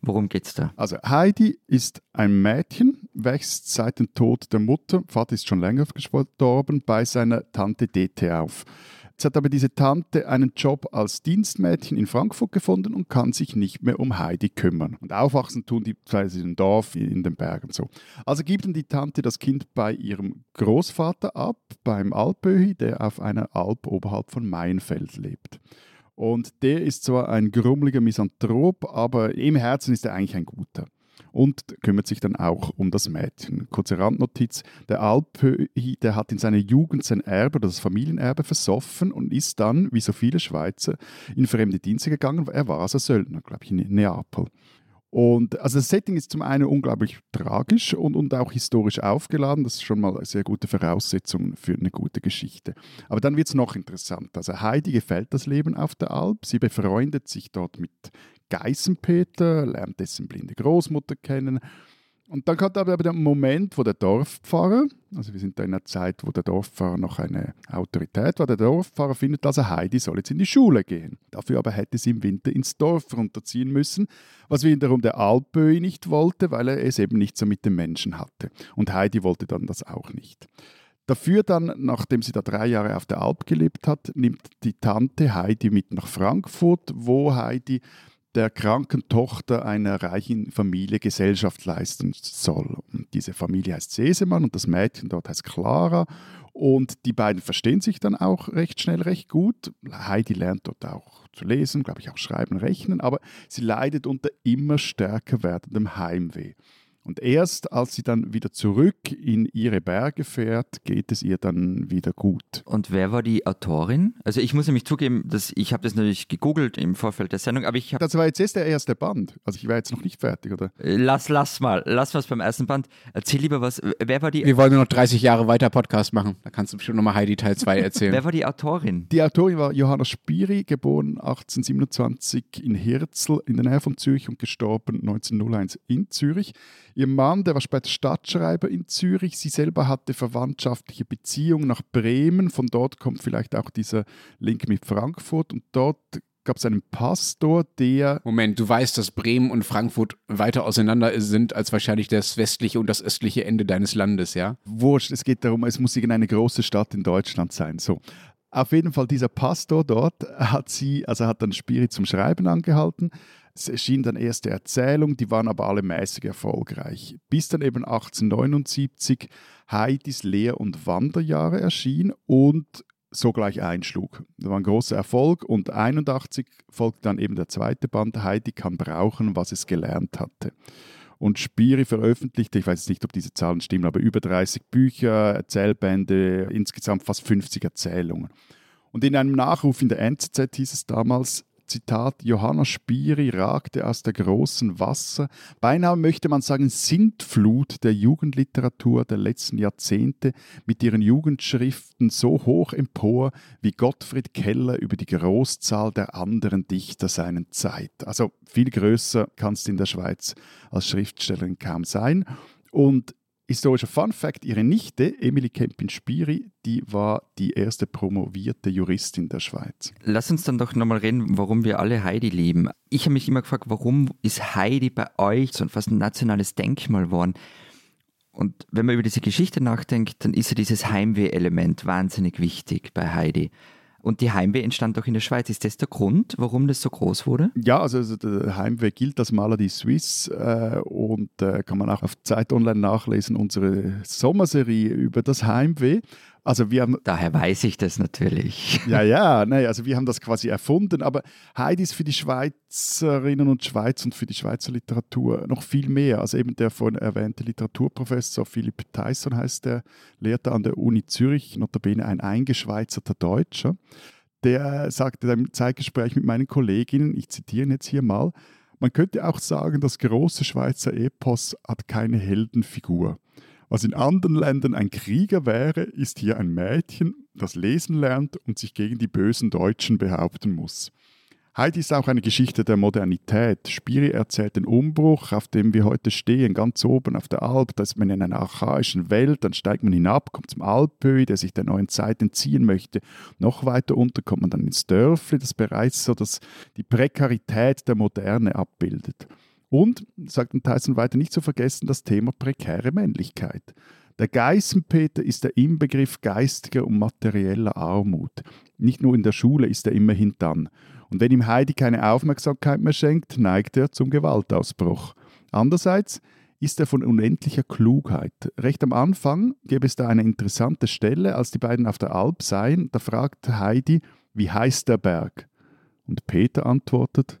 worum geht's da? Also Heidi ist ein Mädchen, wächst seit dem Tod der Mutter, Vater ist schon länger gestorben, bei seiner Tante Dete auf. Jetzt hat aber diese Tante einen Job als Dienstmädchen in Frankfurt gefunden und kann sich nicht mehr um Heidi kümmern. Und aufwachsen tun die zwei im Dorf, in den Bergen so. Also gibt dann die Tante das Kind bei ihrem Großvater ab, beim Alpöhi, der auf einer Alp oberhalb von Mainfeld lebt. Und der ist zwar ein grummeliger Misanthrop, aber im Herzen ist er eigentlich ein guter. Und kümmert sich dann auch um das Mädchen. Kurze Randnotiz: Der Alpö, der hat in seiner Jugend sein Erbe, das Familienerbe, versoffen und ist dann, wie so viele Schweizer, in fremde Dienste gegangen. Er war also Söldner, glaube ich, in Neapel. Und also das Setting ist zum einen unglaublich tragisch und, und auch historisch aufgeladen. Das ist schon mal eine sehr gute Voraussetzung für eine gute Geschichte. Aber dann wird es noch interessant. Also Heidi gefällt das Leben auf der Alp. Sie befreundet sich dort mit Geißenpeter, lernt dessen blinde Großmutter kennen und dann kommt aber der Moment, wo der Dorfpfarrer, also wir sind da in einer Zeit, wo der Dorfpfarrer noch eine Autorität war, der Dorfpfarrer findet also, Heidi soll jetzt in die Schule gehen. Dafür aber hätte sie im Winter ins Dorf runterziehen müssen, was wiederum der Alpöhi nicht wollte, weil er es eben nicht so mit den Menschen hatte. Und Heidi wollte dann das auch nicht. Dafür dann, nachdem sie da drei Jahre auf der Alp gelebt hat, nimmt die Tante Heidi mit nach Frankfurt, wo Heidi der kranken Tochter einer reichen Familie Gesellschaft leisten soll. Und diese Familie heißt Sesemann und das Mädchen dort heißt Clara. Und die beiden verstehen sich dann auch recht schnell, recht gut. Heidi lernt dort auch zu lesen, glaube ich auch schreiben, rechnen, aber sie leidet unter immer stärker werdendem Heimweh. Und erst als sie dann wieder zurück in ihre Berge fährt, geht es ihr dann wieder gut. Und wer war die Autorin? Also ich muss nämlich zugeben, dass ich habe das natürlich gegoogelt im Vorfeld der Sendung, aber ich habe... Das war jetzt erst der erste Band. Also ich war jetzt noch nicht fertig, oder? Äh, lass, lass mal, lass was beim ersten Band. Erzähl lieber was. Wer war die... Wir wollen nur noch 30 Jahre weiter Podcast machen. Da kannst du bestimmt nochmal Heidi Teil 2 (laughs) erzählen. wer war die Autorin? Die Autorin war Johanna Spiri, geboren 1827 in Hirzel in der Nähe von Zürich und gestorben 1901 in Zürich. Ihr Mann, der war später Stadtschreiber in Zürich. Sie selber hatte verwandtschaftliche Beziehungen nach Bremen. Von dort kommt vielleicht auch dieser Link mit Frankfurt. Und dort gab es einen Pastor, der. Moment, du weißt, dass Bremen und Frankfurt weiter auseinander sind als wahrscheinlich das westliche und das östliche Ende deines Landes, ja? Wurscht, es geht darum, es muss irgendeine große Stadt in Deutschland sein. So. Auf jeden Fall, dieser Pastor dort hat sie, also hat dann Spirit zum Schreiben angehalten. Es erschien dann erste Erzählung, die waren aber alle mäßig erfolgreich. Bis dann eben 1879 Heidis Lehr- und Wanderjahre erschien und sogleich einschlug. Das war ein großer Erfolg und 81 folgte dann eben der zweite Band, Heidi kann brauchen, was es gelernt hatte. Und Spiri veröffentlichte, ich weiß nicht, ob diese Zahlen stimmen, aber über 30 Bücher, Erzählbände, insgesamt fast 50 Erzählungen. Und in einem Nachruf in der NZZ hieß es damals, Zitat, Johanna Spiri ragte aus der großen Wasser, beinahe möchte man sagen Sintflut der Jugendliteratur der letzten Jahrzehnte mit ihren Jugendschriften so hoch empor wie Gottfried Keller über die Großzahl der anderen Dichter seiner Zeit. Also viel größer kannst du in der Schweiz als Schriftstellerin kaum sein. Und Historischer Fun Fact: Ihre Nichte, Emily Kempin-Spiri, die war die erste promovierte Juristin der Schweiz. Lass uns dann doch nochmal reden, warum wir alle Heidi lieben. Ich habe mich immer gefragt, warum ist Heidi bei euch so ein fast nationales Denkmal geworden? Und wenn man über diese Geschichte nachdenkt, dann ist ja dieses Heimweh-Element wahnsinnig wichtig bei Heidi. Und die Heimweh entstand auch in der Schweiz. Ist das der Grund, warum das so groß wurde? Ja, also, also der Heimweh gilt als Maladie Suisse äh, und äh, kann man auch auf Zeit Online nachlesen, unsere Sommerserie über das Heimweh. Also wir haben, Daher weiß ich das natürlich. (laughs) Ja, ja, nee, also wir haben das quasi erfunden, aber Heidi ist für die Schweizerinnen und Schweiz und für die Schweizer Literatur noch viel mehr. Also eben der vorhin erwähnte Literaturprofessor Philipp Tyson heißt der, lehrte an der Uni Zürich, notabene ein eingeschweizerter Deutscher. Der sagte im Zeitgespräch mit meinen Kolleginnen, ich zitiere ihn jetzt hier mal, man könnte auch sagen, das große Schweizer Epos hat keine Heldenfigur. Was in anderen Ländern ein Krieger wäre, ist hier ein Mädchen, das lesen lernt und sich gegen die bösen Deutschen behaupten muss. Heidi ist auch eine Geschichte der Modernität. Spiri erzählt den Umbruch, auf dem wir heute stehen, ganz oben auf der Alp. Da ist man in einer archaischen Welt, dann steigt man hinab, kommt zum Alphöhi, der sich der neuen Zeit entziehen möchte. Noch weiter unter kommt man dann ins Dörfli, das bereits so das, die Prekarität der Moderne abbildet. Und, sagt Tyson weiter, nicht zu vergessen das Thema prekäre Männlichkeit. Der Geißenpeter ist der Inbegriff geistiger und materieller Armut. Nicht nur in der Schule ist er immerhin dann. Und wenn ihm Heidi keine Aufmerksamkeit mehr schenkt, neigt er zum Gewaltausbruch. Andererseits ist er von unendlicher Klugheit. Recht am Anfang gäbe es da eine interessante Stelle, als die beiden auf der Alp seien. Da fragt Heidi, wie heißt der Berg? Und Peter antwortet,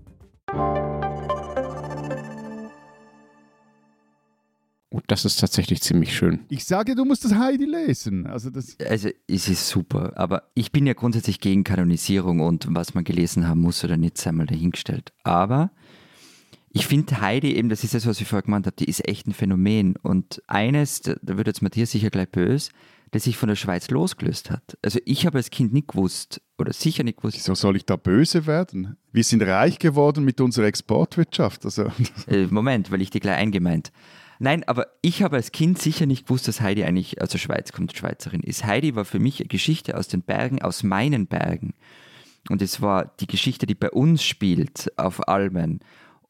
das ist tatsächlich ziemlich schön. Ich sage, du musst das Heidi lesen. Also das Also es ist super, aber ich bin ja grundsätzlich gegen Kanonisierung und was man gelesen haben muss oder nicht, sei mal dahingestellt. Aber ich finde Heidi eben, das ist das, was ich vorher gemeint habe, die ist echt ein Phänomen. Und eines, da wird jetzt Matthias sicher gleich böse, das sich von der Schweiz losgelöst hat. Also ich habe als Kind nicht gewusst, oder sicher nicht gewusst, Wieso soll ich da böse werden? Wir sind reich geworden mit unserer Exportwirtschaft. Also, Äh, Moment, weil ich die gleich eingemeint. Nein, aber ich habe als Kind sicher nicht gewusst, dass Heidi eigentlich aus der Schweiz kommt, Schweizerin ist. Heidi war für mich eine Geschichte aus den Bergen, aus meinen Bergen. Und es war die Geschichte, die bei uns spielt, auf Almen.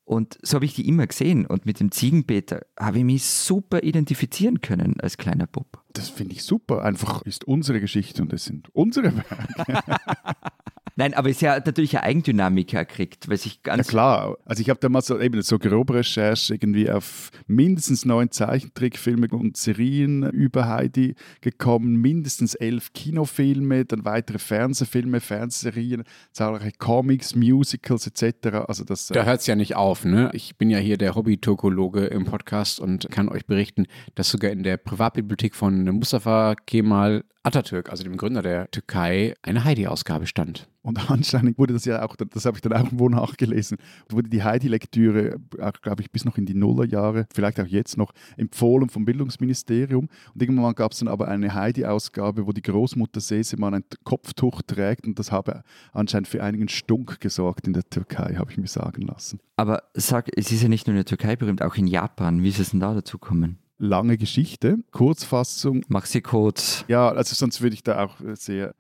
Und so habe ich die immer gesehen. Und mit dem Ziegenpeter habe ich mich super identifizieren können als kleiner Bub. das finde ich super. Einfach ist unsere Geschichte und es sind unsere Werke. (laughs) Nein, aber es hat natürlich eine Eigendynamik gekriegt, weil sich Ja ganz klar, also ich habe damals so, eben so grobe Recherche irgendwie auf mindestens neun Zeichentrickfilme und Serien über Heidi gekommen, mindestens elf Kinofilme, dann weitere Fernsehfilme, Fernsehserien, zahlreiche Comics, Musicals etc. Also das Da äh, hört es ja nicht auf, ne? Ich bin ja hier der Hobby-Turkologe im Podcast und kann euch berichten, dass sogar in der Privatbibliothek von Mustafa Kemal Atatürk, also dem Gründer der Türkei, eine Heidi-Ausgabe stand. und anscheinend wurde das ja auch, das habe ich dann auch irgendwo nachgelesen, wurde die Heidi-Lektüre, auch glaube ich bis noch in die Nullerjahre, vielleicht auch jetzt noch, empfohlen vom Bildungsministerium. Und irgendwann gab es dann aber eine Heidi-Ausgabe, wo die Großmutter Sesemann ein Kopftuch trägt und das habe anscheinend für einigen Stunk gesorgt in der Türkei, habe ich mir sagen lassen. Aber sag, es ist ja nicht nur in der Türkei berühmt, auch in Japan. Wie ist es denn da dazu gekommen? Lange Geschichte, Kurzfassung. Mach sie kurz. Ja, also sonst würde ich da auch äh, sehr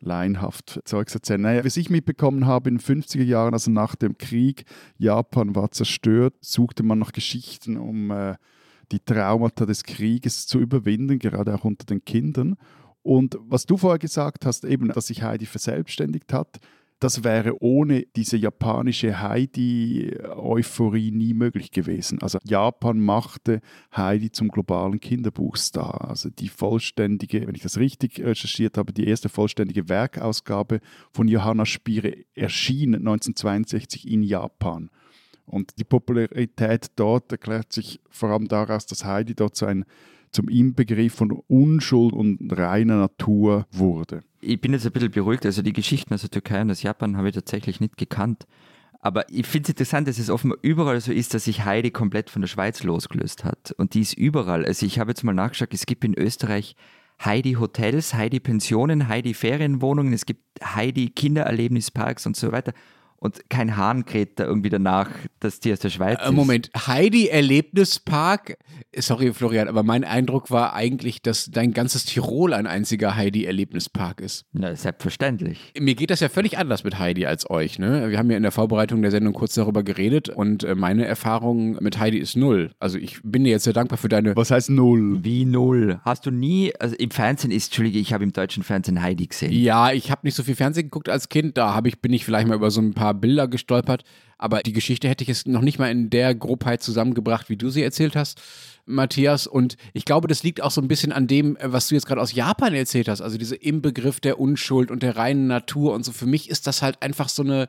laienhaft Zeugs erzählen. Naja, was ich mitbekommen habe in den 50er Jahren, also nach dem Krieg, Japan war zerstört, suchte man nach Geschichten, um äh, die Traumata des Krieges zu überwinden, gerade auch unter den Kindern. Und was du vorher gesagt hast, eben, dass sich Heidi verselbstständigt hat, das wäre ohne diese japanische Heidi-Euphorie nie möglich gewesen. Also Japan machte Heidi zum globalen Kinderbuchstar. Also die vollständige, wenn ich das richtig recherchiert habe, die erste vollständige Werkausgabe von Johanna Spire erschien 1962 in Japan. Und die Popularität dort erklärt sich vor allem daraus, dass Heidi dort so ein zum Inbegriff von Unschuld und reiner Natur wurde. Ich bin jetzt ein bisschen beruhigt. Also die Geschichten aus der Türkei und aus Japan habe ich tatsächlich nicht gekannt. Aber ich finde es interessant, dass es offenbar überall so ist, dass sich Heidi komplett von der Schweiz losgelöst hat. Und die ist überall. Also ich habe jetzt mal nachgeschaut, es gibt in Österreich Heidi Hotels, Heidi Pensionen, Heidi Ferienwohnungen, es gibt Heidi Kindererlebnisparks und so weiter. Und kein Hahn kräht da irgendwie danach, dass die aus der Schweiz Äh, ist. Moment, Heidi Erlebnispark. Sorry, Florian, aber mein Eindruck war eigentlich, dass dein ganzes Tirol ein einziger Heidi Erlebnispark ist. Na, selbstverständlich. Mir geht das ja völlig anders mit Heidi als euch. Ne? Wir haben ja in der Vorbereitung der Sendung kurz darüber geredet und äh, meine Erfahrung mit Heidi ist null. Also ich bin dir jetzt sehr dankbar für deine. Was heißt Null? Wie null. Hast du nie, also im Fernsehen ist, Entschuldige, ich habe im deutschen Fernsehen Heidi gesehen. Ja, ich habe nicht so viel Fernsehen geguckt als Kind. Da hab ich, bin ich vielleicht mal über so ein paar Bilder gestolpert. Aber die Geschichte hätte ich jetzt noch nicht mal in der Grobheit zusammengebracht, wie du sie erzählt hast, Matthias. Und ich glaube, das liegt auch so ein bisschen an dem, äh, was du jetzt gerade aus Japan erzählt hast. Also diese Inbegriff der Unschuld und der reinen Natur und so. Für mich ist das halt einfach so eine.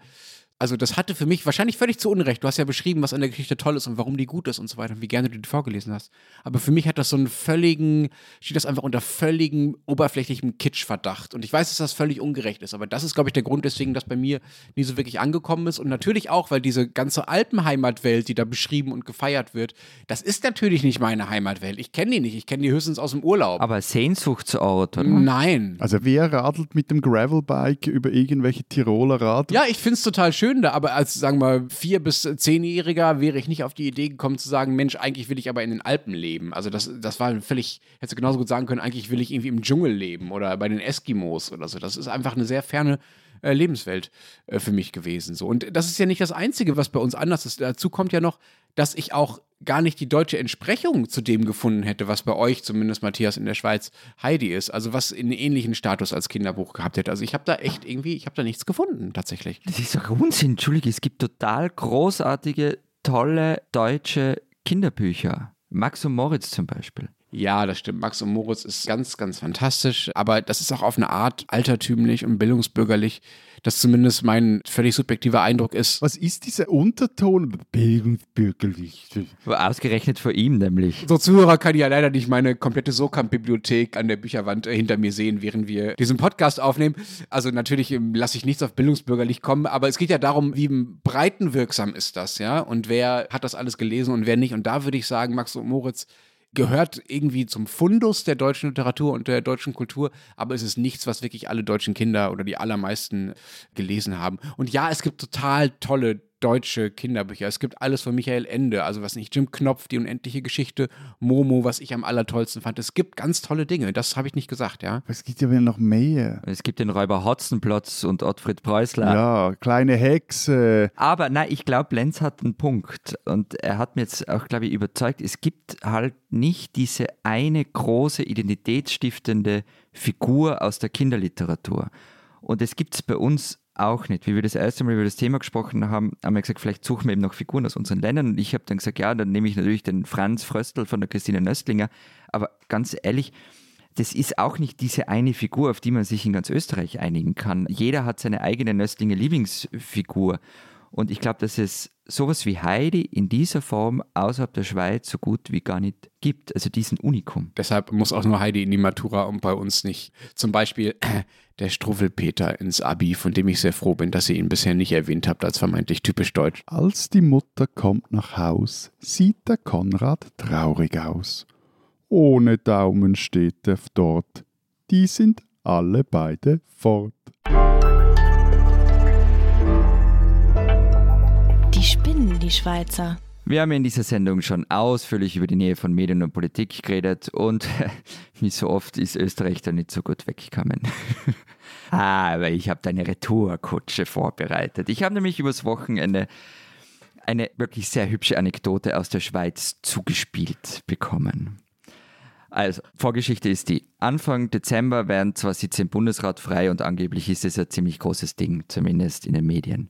Also das hatte für mich wahrscheinlich völlig zu Unrecht. Du hast ja beschrieben, was an der Geschichte toll ist und warum die gut ist und so weiter und wie gerne du die vorgelesen hast. Aber für mich hat das so einen völligen, steht das einfach unter völligem oberflächlichem Kitschverdacht. Und ich weiß, dass das völlig ungerecht ist, aber das ist, glaube ich, der Grund, weswegen das bei mir nie so wirklich angekommen ist. Und natürlich auch, weil diese ganze Alpenheimatwelt, die da beschrieben und gefeiert wird, das ist natürlich nicht meine Heimatwelt. Ich kenne die nicht. Ich kenne die höchstens aus dem Urlaub. Aber Sehnsuchtsort, oder? Nein. Also wer radelt mit dem Gravelbike über irgendwelche Tiroler Rad? Ja, ich finde es total schön da, aber als, sagen wir, vier- bis zehnjähriger wäre ich nicht auf die Idee gekommen zu sagen, Mensch, eigentlich will ich aber in den Alpen leben. Also das, das war völlig, hättest du genauso gut sagen können, eigentlich will ich irgendwie im Dschungel leben oder bei den Eskimos oder so. Das ist einfach eine sehr ferne äh, Lebenswelt äh, für mich gewesen. So. Und das ist ja nicht das Einzige, was bei uns anders ist. Dazu kommt ja noch, dass ich auch gar nicht die deutsche Entsprechung zu dem gefunden hätte, was bei euch, zumindest Matthias in der Schweiz, Heidi ist. Also was einen ähnlichen Status als Kinderbuch gehabt hätte. Also ich habe da echt irgendwie, ich habe da nichts gefunden, tatsächlich. Das ist doch Unsinn, Entschuldige, es gibt total großartige, tolle deutsche Kinderbücher. Max und Moritz zum Beispiel. Ja, das stimmt. Max und Moritz ist ganz, ganz fantastisch. Aber das ist auch auf eine Art altertümlich und bildungsbürgerlich, das zumindest mein völlig subjektiver Eindruck ist. Was ist dieser Unterton? Bildungsbürgerlich. Ausgerechnet vor ihm nämlich. So Zuhörer kann ja leider nicht meine komplette Sokamp-Bibliothek an der Bücherwand äh, hinter mir sehen, während wir diesen Podcast aufnehmen. Also natürlich ähm, lasse ich nichts auf bildungsbürgerlich kommen, aber es geht ja darum, wie breitenwirksam ist das, ja? Und wer hat das alles gelesen und wer nicht? Und da würde ich sagen, Max und Moritz gehört irgendwie zum Fundus der deutschen Literatur und der deutschen Kultur, aber es ist nichts, was wirklich alle deutschen Kinder oder die allermeisten gelesen haben. Und ja, es gibt total tolle deutsche Kinderbücher. Es gibt alles von Michael Ende, also was nicht, Jim Knopf, die unendliche Geschichte, Momo, was ich am allertollsten fand. Es gibt ganz tolle Dinge, das habe ich nicht gesagt, ja. Es gibt ja wieder noch mehr. Es gibt den Räuber Hotzenplotz und Ottfried Preußler. Ja, kleine Hexe. Aber nein, ich glaube, Lenz hat einen Punkt und er hat mir jetzt auch, glaube ich, überzeugt, es gibt halt nicht diese eine große identitätsstiftende Figur aus der Kinderliteratur. Und es gibt es bei uns auch nicht. Wie wir das erste Mal über das Thema gesprochen haben, haben wir gesagt, vielleicht suchen wir eben noch Figuren aus unseren Ländern. Und ich habe dann gesagt, ja, dann nehme ich natürlich den Franz Fröstl von der Christine Nöstlinger. Aber ganz ehrlich, das ist auch nicht diese eine Figur, auf die man sich in ganz Österreich einigen kann. Jeder hat seine eigene Nöstlinger Lieblingsfigur. Und ich glaube, dass es sowas wie Heidi in dieser Form außerhalb der Schweiz so gut wie gar nicht gibt. Also diesen Unikum. Deshalb muss auch nur Heidi in die Matura und bei uns nicht. Zum Beispiel äh, (clears throat) der Struffelpeter ins Abi, von dem ich sehr froh bin, dass ihr ihn bisher nicht erwähnt habt als vermeintlich typisch deutsch. Als die Mutter kommt nach Haus, sieht der Konrad traurig aus. Ohne Daumen steht er dort. Die sind alle beide fort. Die spinnen, die Schweizer. Wir haben in dieser Sendung schon ausführlich über die Nähe von Medien und Politik geredet und (laughs) wie so oft ist Österreich da nicht so gut weggekommen. (laughs) Aber ich habe da eine Retourkutsche vorbereitet. Ich habe nämlich übers Wochenende eine wirklich sehr hübsche Anekdote aus der Schweiz zugespielt bekommen. Also, Vorgeschichte ist die. Anfang Dezember werden zwar Sitze im Bundesrat frei und angeblich ist es ein ziemlich großes Ding, zumindest in den Medien.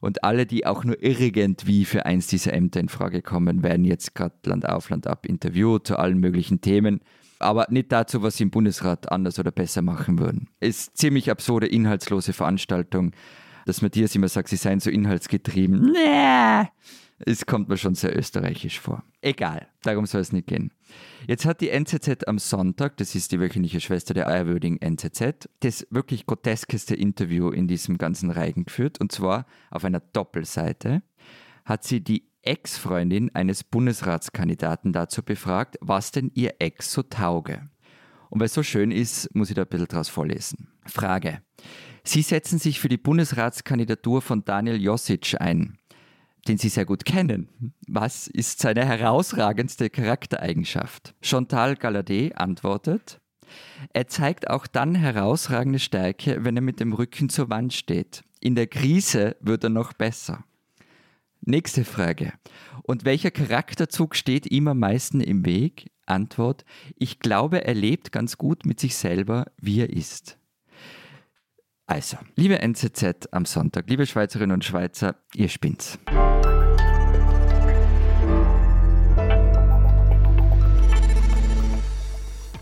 Und alle, die auch nur irgendwie für eins dieser Ämter in Frage kommen, werden jetzt gerade Land auf, Land ab interviewt zu allen möglichen Themen. Aber nicht dazu, was sie im Bundesrat anders oder besser machen würden. Ist ziemlich absurde, inhaltslose Veranstaltung, dass Matthias immer sagt, sie seien so inhaltsgetrieben. Nee, es kommt mir schon sehr österreichisch vor. Egal, darum soll es nicht gehen. Jetzt hat die NZZ am Sonntag, das ist die wöchentliche Schwester der ehrwürdigen NZZ, das wirklich groteskeste Interview in diesem ganzen Reigen geführt. Und zwar auf einer Doppelseite hat sie die Ex-Freundin eines Bundesratskandidaten dazu befragt, was denn ihr Ex so tauge. Und weil es so schön ist, muss ich da ein bisschen draus vorlesen. Frage. Sie setzen sich für die Bundesratskandidatur von Daniel Josic ein den Sie sehr gut kennen. Was ist seine herausragendste Charaktereigenschaft? Chantal Galladay antwortet, er zeigt auch dann herausragende Stärke, wenn er mit dem Rücken zur Wand steht. In der Krise wird er noch besser. Nächste Frage. Und welcher Charakterzug steht ihm am meisten im Weg? Antwort. Ich glaube, er lebt ganz gut mit sich selber, wie er ist. Also, liebe NZZ am Sonntag, liebe Schweizerinnen und Schweizer, ihr spinnt's.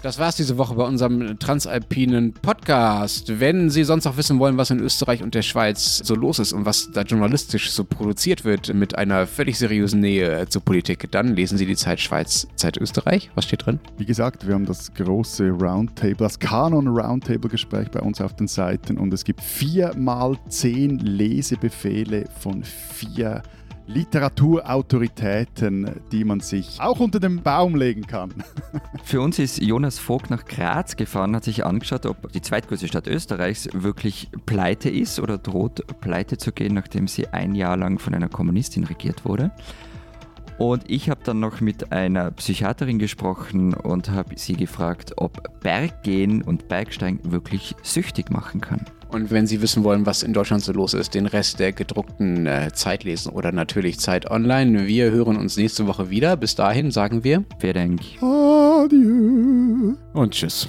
Das war's diese Woche bei unserem transalpinen Podcast. Wenn Sie sonst noch wissen wollen, was in Österreich und der Schweiz so los ist und was da journalistisch so produziert wird mit einer völlig seriösen Nähe zur Politik, dann lesen Sie die Zeit Schweiz, Zeit Österreich. Was steht drin? Wie gesagt, wir haben das große Roundtable, das Kanon Roundtable Gespräch bei uns auf den Seiten und es gibt vier mal zehn Lesebefehle von vier Literaturautoritäten, die man sich auch unter den Baum legen kann. (laughs) Für uns ist Jonas Vogt nach Graz gefahren, hat sich angeschaut, ob die zweitgrößte Stadt Österreichs wirklich pleite ist oder droht pleite zu gehen, nachdem sie ein Jahr lang von einer Kommunistin regiert wurde. Und ich habe dann noch mit einer Psychiaterin gesprochen und habe sie gefragt, ob Berggehen und Bergsteigen wirklich süchtig machen kann. Und wenn Sie wissen wollen, was in Deutschland so los ist, den Rest der gedruckten äh, Zeit lesen oder natürlich Zeit online. Wir hören uns nächste Woche wieder. Bis dahin sagen wir Wer denkt? Adieu. und tschüss.